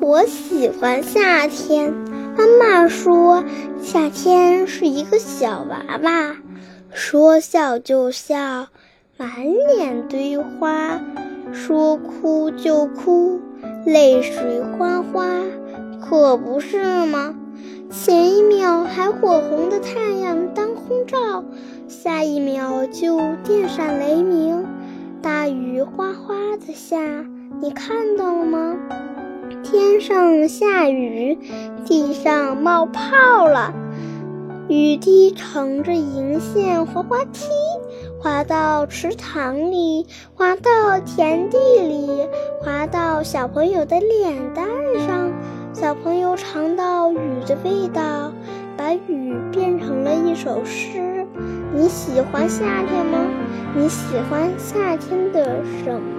我喜欢夏天。妈妈说，夏天是一个小娃娃，说笑就笑，满脸堆花；说哭就哭，泪水哗哗，可不是吗？前一秒还火红的太阳当空照，下一秒就电闪雷鸣，大雨哗哗的下，你看到了吗？天上下雨，地上冒泡了，雨滴乘着银线滑滑梯，滑到池塘里，滑到田地里，滑到小朋友的脸蛋上。小朋友尝到雨的味道，把雨变成了一首诗。你喜欢夏天吗？你喜欢夏天的什么？